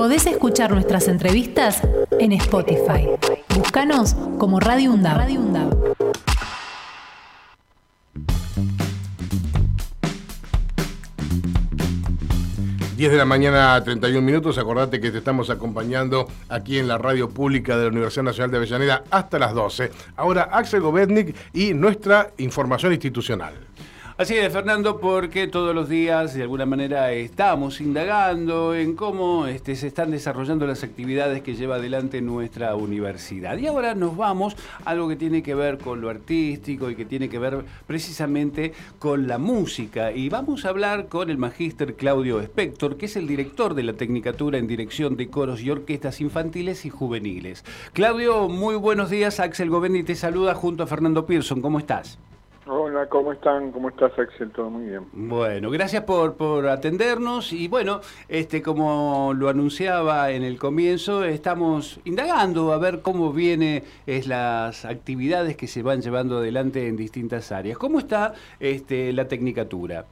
Podés escuchar nuestras entrevistas en Spotify. Búscanos como Radio UNDAB. Radio. Diez de la mañana, 31 minutos. Acordate que te estamos acompañando aquí en la radio pública de la Universidad Nacional de Avellaneda hasta las 12. Ahora Axel Govetnik y nuestra información institucional. Así es, Fernando, porque todos los días de alguna manera estamos indagando en cómo este, se están desarrollando las actividades que lleva adelante nuestra universidad. Y ahora nos vamos a algo que tiene que ver con lo artístico y que tiene que ver precisamente con la música. Y vamos a hablar con el magíster Claudio Spector, que es el director de la Tecnicatura en Dirección de Coros y Orquestas Infantiles y Juveniles. Claudio, muy buenos días. Axel Govendi te saluda junto a Fernando Pearson. ¿Cómo estás? Hola, ¿cómo están? ¿Cómo estás, Axel? Todo muy bien. Bueno, gracias por, por atendernos y bueno, este como lo anunciaba en el comienzo, estamos indagando a ver cómo vienen las actividades que se van llevando adelante en distintas áreas. ¿Cómo está este, la tecnicatura?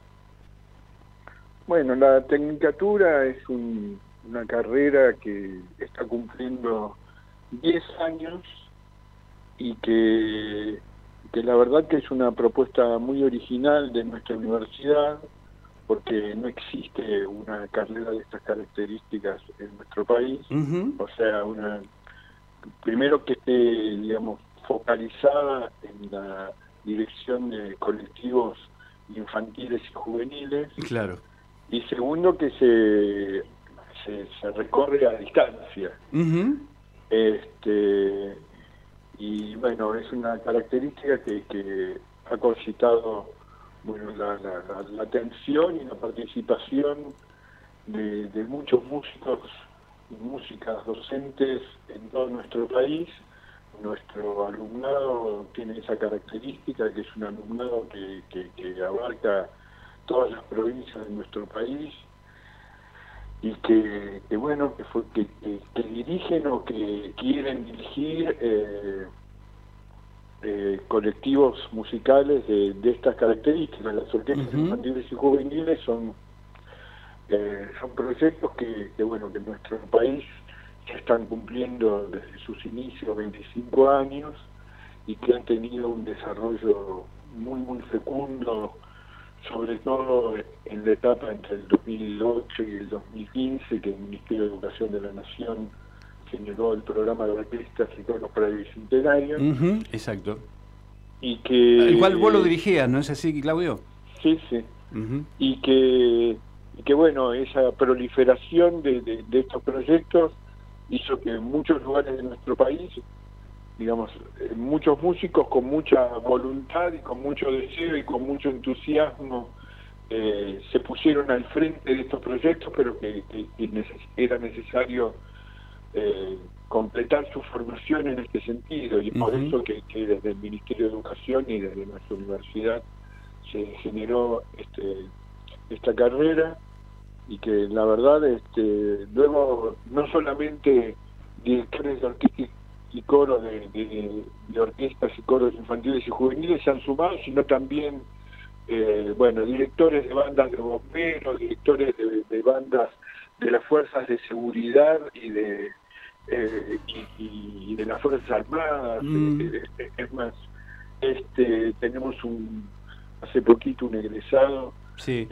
Bueno, la tecnicatura es una carrera que está cumpliendo 10 años y que que la verdad que es una propuesta muy original de nuestra universidad, porque no existe una carrera de estas características en nuestro país. O sea, una primero que esté, digamos, focalizada en la dirección de colectivos infantiles y juveniles. Claro. Y segundo que se, se, recorre a distancia. Este y bueno, es una característica que, ha concitado bueno, la, atención y la participación de, muchos músicos y músicas docentes en todo nuestro país. Nuestro alumnado tiene esa característica, que es un alumnado que, que abarca todas las provincias de nuestro país y que, bueno, que, fue, que, dirigen o que quieren dirigir eh, eh, colectivos musicales de, estas características. Las orquestas infantiles y juveniles son, eh, son proyectos que, que, bueno, que en nuestro país ya están cumpliendo desde sus inicios 25 años y que han tenido un desarrollo muy, muy fecundo sobre todo en la etapa entre el 2008 y el 2015, que el Ministerio de Educación de la Nación generó el programa de orquestas y coros para el Bicentenario. exacto. Y que... Igual vos lo dirigías, ¿no es así, Claudio? Sí, sí. Y que, y que, bueno, esa proliferación de, de estos proyectos hizo que en muchos lugares de nuestro país digamos, eh, muchos músicos con mucha voluntad y con mucho deseo y con mucho entusiasmo eh, se pusieron al frente de estos proyectos, pero que, era necesario eh, completar su formación en este sentido, y por eso que, desde el Ministerio de Educación y desde nuestra universidad se generó este, esta carrera y que la verdad este, luego no solamente directores artísticos y coros de, orquestas y coros infantiles y juveniles se han sumado, sino también, eh, bueno, directores de bandas de bomberos, directores de, bandas de las fuerzas de seguridad y de eh, y, de las fuerzas armadas. Mm. Eh, es más, este tenemos un hace poquito un egresado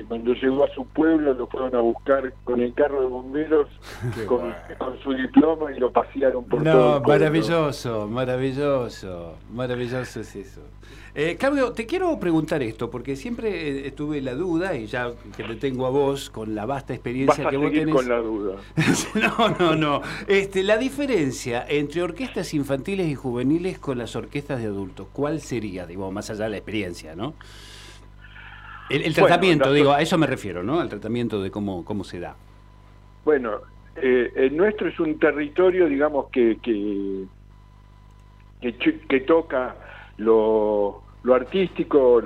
cuando llegó a su pueblo lo fueron a buscar con el carro de bomberos, con, su diploma y lo pasearon por todo. No, maravilloso, maravilloso, maravilloso es eso. Eh, Claudio, te quiero preguntar esto, porque siempre estuve la duda, y ya que te tengo a vos con la vasta experiencia que vos tenés. con la duda. no, no, no. Este, la diferencia entre orquestas infantiles y juveniles con las orquestas de adultos, ¿cuál sería, digo, más allá de la experiencia, ¿no? El, tratamiento, digo, a eso me refiero, ¿no? Al tratamiento de cómo, cómo se da. Bueno, eh, el nuestro es un territorio, digamos, que, que, que, toca lo, lo artístico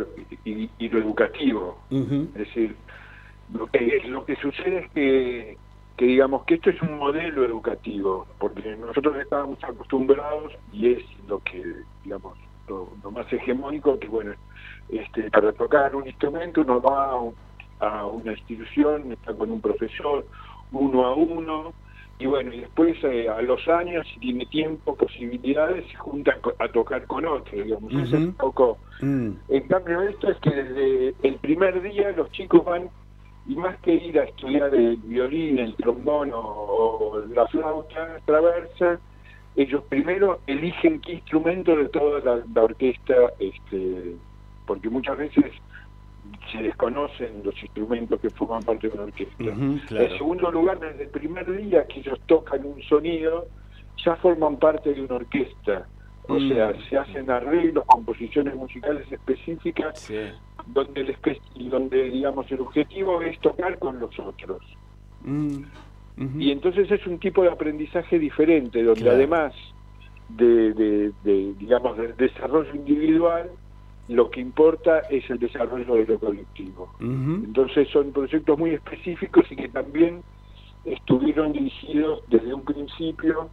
y, lo educativo. Es decir, lo que, lo que sucede es que, que, digamos, que esto es un modelo educativo, porque nosotros estábamos acostumbrados, y es lo que, digamos, lo más hegemónico, que bueno, este, para tocar un instrumento uno va a una institución, está con un profesor uno a uno, y bueno, y después eh, a los años, si tiene tiempo, posibilidades, se juntan a tocar con otros, digamos. es un poco... Mm. En cambio, esto es que desde el primer día los chicos van, y más que ir a estudiar el violín, el trombón o, la flauta traversa, ellos primero eligen qué instrumento de toda la, la orquesta, este, porque muchas veces se desconocen los instrumentos que forman parte de una orquesta. En segundo lugar, desde el primer día que ellos tocan un sonido, ya forman parte de una orquesta. O mm. sea, se hacen arreglos, composiciones musicales específicas, donde, el donde, digamos, el objetivo es tocar con los otros. Mm. Y entonces es un tipo de aprendizaje diferente, donde además de, de, digamos, del desarrollo individual, lo que importa es el desarrollo de lo colectivo. Entonces son proyectos muy específicos y que también estuvieron dirigidos desde un principio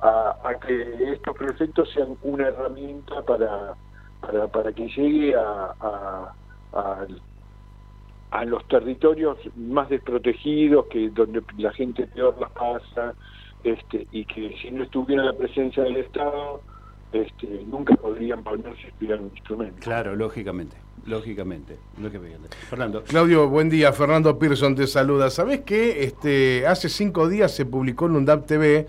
a, que estos proyectos sean una herramienta para, para, que llegue a, a, los territorios más desprotegidos, que donde la gente peor las pasa, este, y que si no estuviera la presencia del Estado, este, nunca podrían ponerse a estudiar un instrumento. Claro, lógicamente, lógicamente. Fernando. Claudio, buen día. Fernando Pearson te saluda. ¿Sabés qué? Este, hace cinco días se publicó en UNDAP TV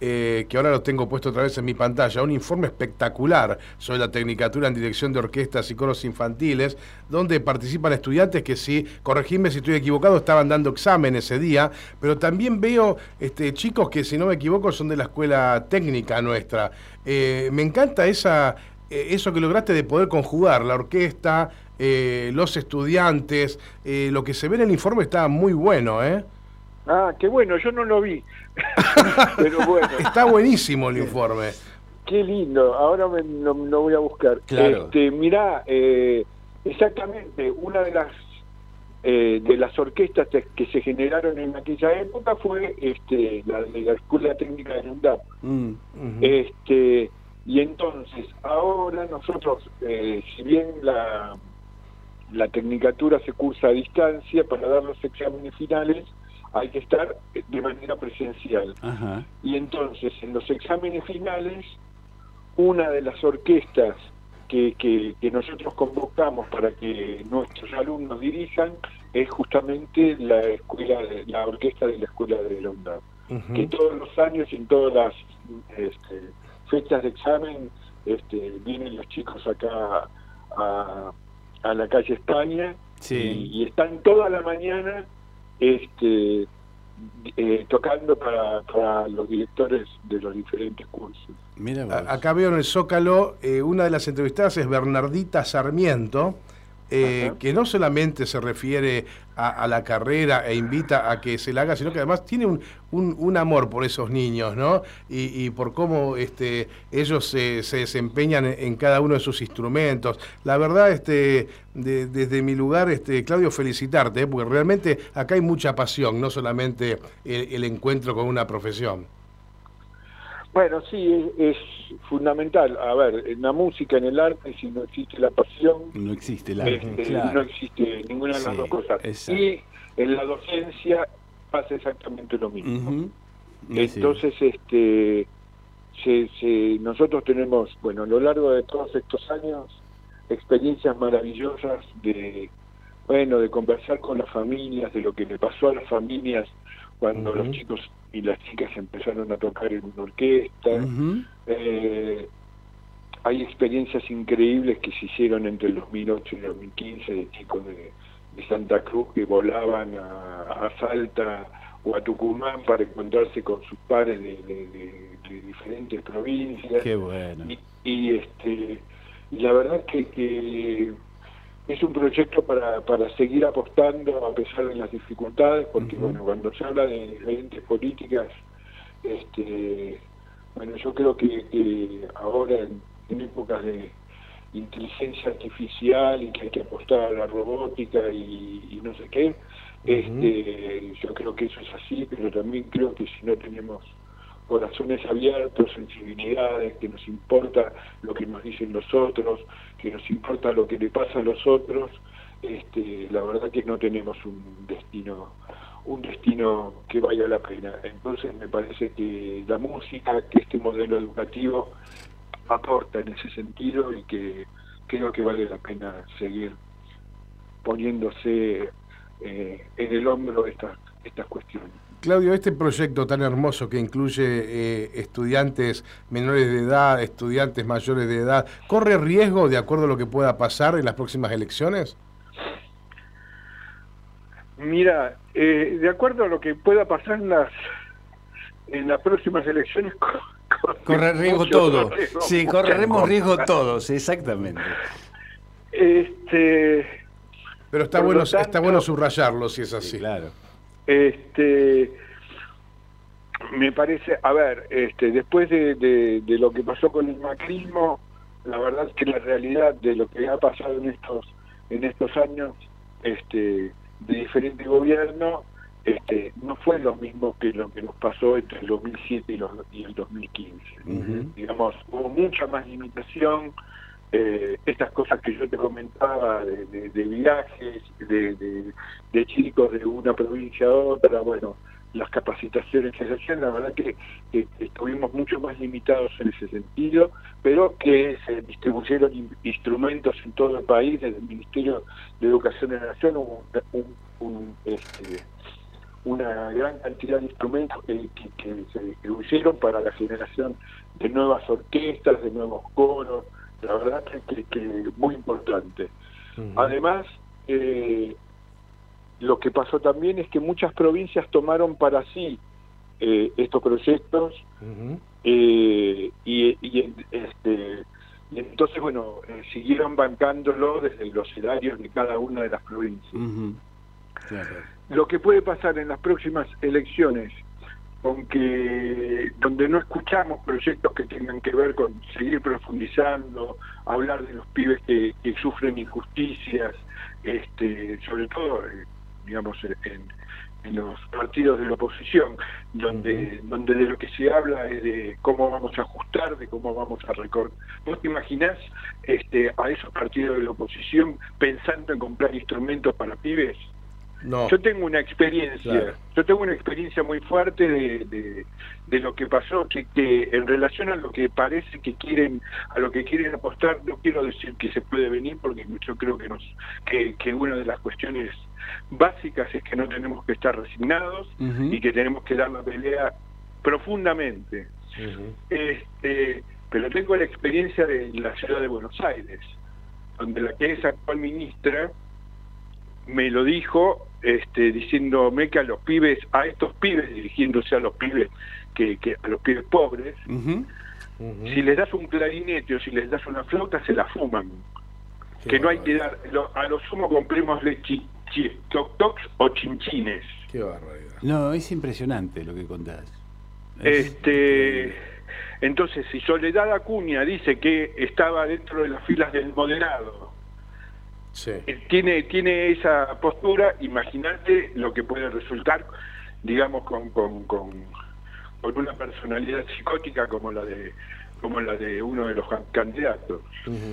eh, que ahora lo tengo puesto otra vez en mi pantalla, un informe espectacular sobre la Tecnicatura en Dirección de Orquestas y Coros Infantiles, donde participan estudiantes que sí, corregime si estoy equivocado, estaban dando examen ese día, pero también veo este, chicos que si no me equivoco son de la escuela técnica nuestra. Eh, me encanta esa, eh, eso que lograste de poder conjugar la orquesta, los estudiantes, lo que se ve en el informe está muy bueno, ¿eh? Ah, qué bueno, yo no lo vi. Pero bueno. Está buenísimo el informe. Qué lindo, ahora me, lo, voy a buscar. Claro. Este, mirá, eh, exactamente, una de las eh, de las orquestas que se generaron en aquella época fue este, la de la Escuela Técnica de UNDAP. Mm, este, y entonces, ahora nosotros, eh, si bien la, la tecnicatura se cursa a distancia para dar los exámenes finales, hay que estar de manera presencial. Y entonces, en los exámenes finales, una de las orquestas que, que, nosotros convocamos para que nuestros alumnos dirijan es justamente la escuela la orquesta de la escuela de la que todos los años en todas las este, fechas de examen este, vienen los chicos acá a, a la calle España y, y, están toda la mañana este, eh, tocando para, los directores de los diferentes cursos. Mira acá veo en el Zócalo, eh, una de las entrevistadas es Bernardita Sarmiento, eh, que no solamente se refiere a, la carrera e invita a que se la haga, sino que además tiene un, un, amor por esos niños, ¿no? Y, por cómo este, ellos se, se desempeñan en, cada uno de sus instrumentos. La verdad, este, desde mi lugar, este, Claudio, felicitarte, ¿eh? porque realmente acá hay mucha pasión, no solamente el encuentro con una profesión. Bueno, sí, es, fundamental. A ver, en la música, en el arte, si no existe la pasión, no existe arte, este, no existe ninguna de las dos cosas. Y en la docencia pasa exactamente lo mismo. Entonces, este, se, nosotros tenemos, bueno, a lo largo de todos estos años, experiencias maravillosas de, bueno, de conversar con las familias, de lo que le pasó a las familias cuando los chicos y las chicas empezaron a tocar en una orquesta. Eh, hay experiencias increíbles que se hicieron entre el 2008 y el 2015 de chicos de, Santa Cruz que volaban a, Salta o a Tucumán para encontrarse con sus pares de, diferentes provincias. Qué bueno. Y, este, y la verdad que, que es un proyecto para, para seguir apostando a pesar de las dificultades, porque bueno, cuando se habla de diferentes políticas, este, bueno, yo creo que, ahora en, épocas de inteligencia artificial y que hay que apostar a la robótica y, no sé qué, este, yo creo que eso es así, pero también creo que si no tenemos corazones abiertos, sensibilidades, que nos importa lo que nos dicen los otros, que nos importa lo que le pasa a los otros, este, la verdad que no tenemos un destino un destino que valga la pena. Entonces me parece que la música, que este modelo educativo aporta en ese sentido y que creo que vale la pena seguir poniéndose eh, en el hombro estas, estas cuestiones. Claudio, este proyecto tan hermoso que incluye eh, estudiantes menores de edad, estudiantes mayores de edad, ¿corre riesgo de acuerdo a lo que pueda pasar en las próximas elecciones? Mira, eh, de acuerdo a lo que pueda pasar en las en las próximas elecciones, corre riesgo todo. sí, correremos riesgo todos, exactamente. Este, Pero está bueno, está bueno subrayarlo si es así. claro. Este, me parece, a ver, este, después de, de, lo que pasó con el macrismo, la verdad es que la realidad de lo que ha pasado en estos en estos años este, de diferente gobierno este, no fue lo mismo que lo que nos pasó entre el 2007 y, los, y el 2015. Digamos, hubo mucha más limitación, eh, estas cosas que yo te comentaba de, viajes, de, de, chicos de una provincia a otra, bueno, las capacitaciones que se hacían, la verdad que, estuvimos mucho más limitados en ese sentido, pero que se distribuyeron instrumentos en todo el país, desde el Ministerio de Educación de la Nación, un, este, una gran cantidad de instrumentos que, se distribuyeron para la generación de nuevas orquestas, de nuevos coros, la verdad que, que, muy importante. Además, eh, lo que pasó también es que muchas provincias tomaron para sí eh, estos proyectos eh, y, y, este, y entonces, bueno, siguieron bancándolo desde los horarios de cada una de las provincias. Lo que puede pasar en las próximas elecciones aunque donde no escuchamos proyectos que tengan que ver con seguir profundizando, hablar de los pibes que, sufren injusticias, este, sobre todo, eh, digamos, en, los partidos de la oposición, donde, donde de lo que se habla es de cómo vamos a ajustar, de cómo vamos a recortar. ¿Vos te imaginás este, a esos partidos de la oposición pensando en comprar instrumentos para pibes? Yo tengo una experiencia, yo tengo una experiencia muy fuerte de, de, lo que pasó, que, que, en relación a lo que parece que quieren, a lo que quieren apostar, no quiero decir que se puede venir, porque yo creo que nos, que, que una de las cuestiones básicas es que no tenemos que estar resignados y que tenemos que dar la pelea profundamente. este, pero tengo la experiencia de la ciudad de Buenos Aires, donde la que es actual ministra me lo dijo este, diciéndome que a los pibes, a estos pibes, dirigiéndose a los pibes, que, que a los pibes pobres, si les das un clarinete o si les das una flauta, se la fuman. que no hay que dar, a lo sumo comprémosle chi, toc tocs o chinchines. Qué barbaridad. No, es impresionante lo que contás. este, entonces, si Soledad Acuña dice que estaba dentro de las filas del moderado, eh, tiene, tiene esa postura, imagínate lo que puede resultar, digamos, con, con, con, con una personalidad psicótica como la de como la de uno de los candidatos.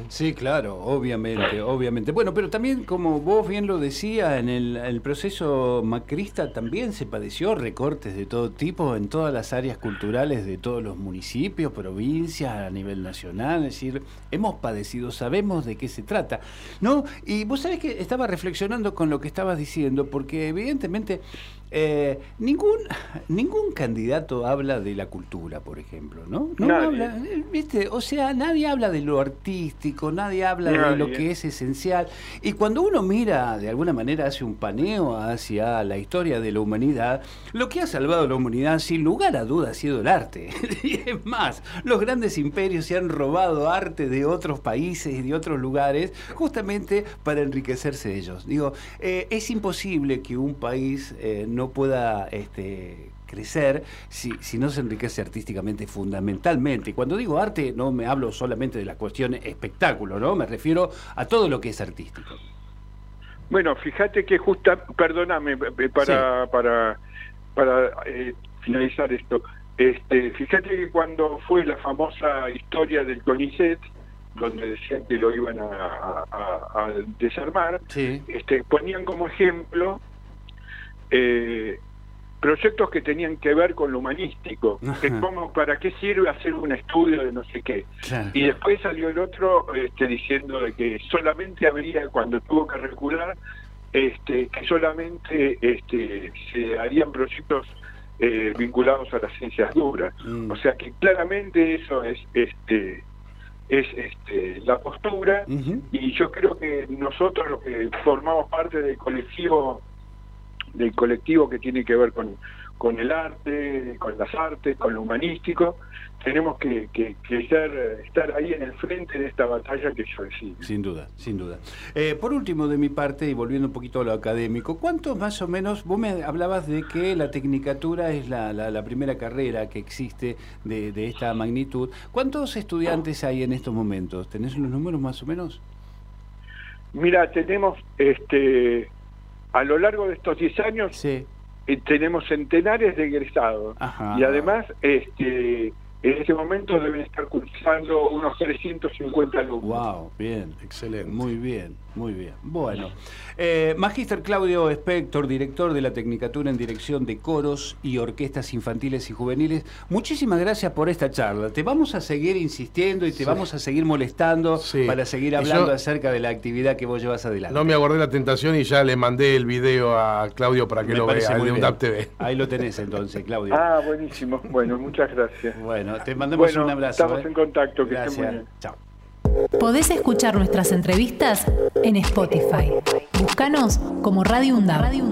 Sí, claro, obviamente, obviamente. Bueno, pero también, como vos bien lo decías, en el, proceso macrista también se padeció recortes de todo tipo en todas las áreas culturales de todos los municipios, provincias, a nivel nacional. Es decir, hemos padecido, sabemos de qué se trata. ¿No? Y vos sabés que estaba reflexionando con lo que estabas diciendo, porque evidentemente eh, ningún, ningún candidato habla de la cultura, por ejemplo, ¿no? No habla, eh, ¿viste? O sea, nadie habla de lo artístico, nadie habla de lo que es esencial. Y cuando uno mira, de alguna manera, hace un paneo hacia la historia de la humanidad, lo que ha salvado a la humanidad, sin lugar a dudas, ha sido el arte. y es más, los grandes imperios se han robado arte de otros países y de otros lugares, justamente para enriquecerse ellos. Digo, eh, es imposible que un país no pueda este, crecer si, si, no se enriquece artísticamente fundamentalmente. Y cuando digo arte no me hablo solamente de la cuestión espectáculo, ¿no? Me refiero a todo lo que es artístico. Bueno, fíjate que justa, perdóname eh, para para para eh, finalizar esto. Este, fíjate que cuando fue la famosa historia del CONICET, donde decían que lo iban a, desarmar, este, ponían como ejemplo eh, proyectos que tenían que ver con lo humanístico, que como, ¿para qué sirve hacer un estudio de no sé qué? Y después salió el otro este, diciendo de que solamente habría, cuando tuvo que recular, este, que solamente este, se harían proyectos eh, vinculados a las ciencias duras. Mm. O sea que claramente eso es este es este, la postura y yo creo que nosotros los que formamos parte del colectivo del colectivo que tiene que ver con, con el arte, con las artes, con lo humanístico, tenemos que, que, ser, estar ahí en el frente de esta batalla que yo decido. Sin duda, sin duda. Eh, por último, de mi parte, y volviendo un poquito a lo académico, ¿cuántos más o menos, vos me hablabas de que la tecnicatura es la, la, primera carrera que existe de, de, esta magnitud, ¿cuántos estudiantes hay en estos momentos? ¿Tenés los números más o menos? Mira, tenemos este a lo largo de estos 10 años eh, tenemos centenares de egresados. Y además este en este momento deben estar cursando unos 350 alumnos. Wow, bien, excelente. Muy bien, muy bien. Bueno, eh, Magíster Claudio Spector, director de la Tecnicatura en Dirección de Coros y Orquestas Infantiles y Juveniles, muchísimas gracias por esta charla. Te vamos a seguir insistiendo y te vamos a seguir molestando para seguir hablando acerca de la actividad que vos llevas adelante. No me aguardé la tentación y ya le mandé el video a Claudio para que lo vea, el de UNDAP TV. Ahí lo tenés entonces, Claudio. Ah, buenísimo. Bueno, muchas gracias. Bueno, te mandamos un abrazo. Estamos ¿eh? en contacto. Que Gracias. Chao. Podés escuchar nuestras entrevistas en Spotify. Búscanos como Radio UNDAB. Radio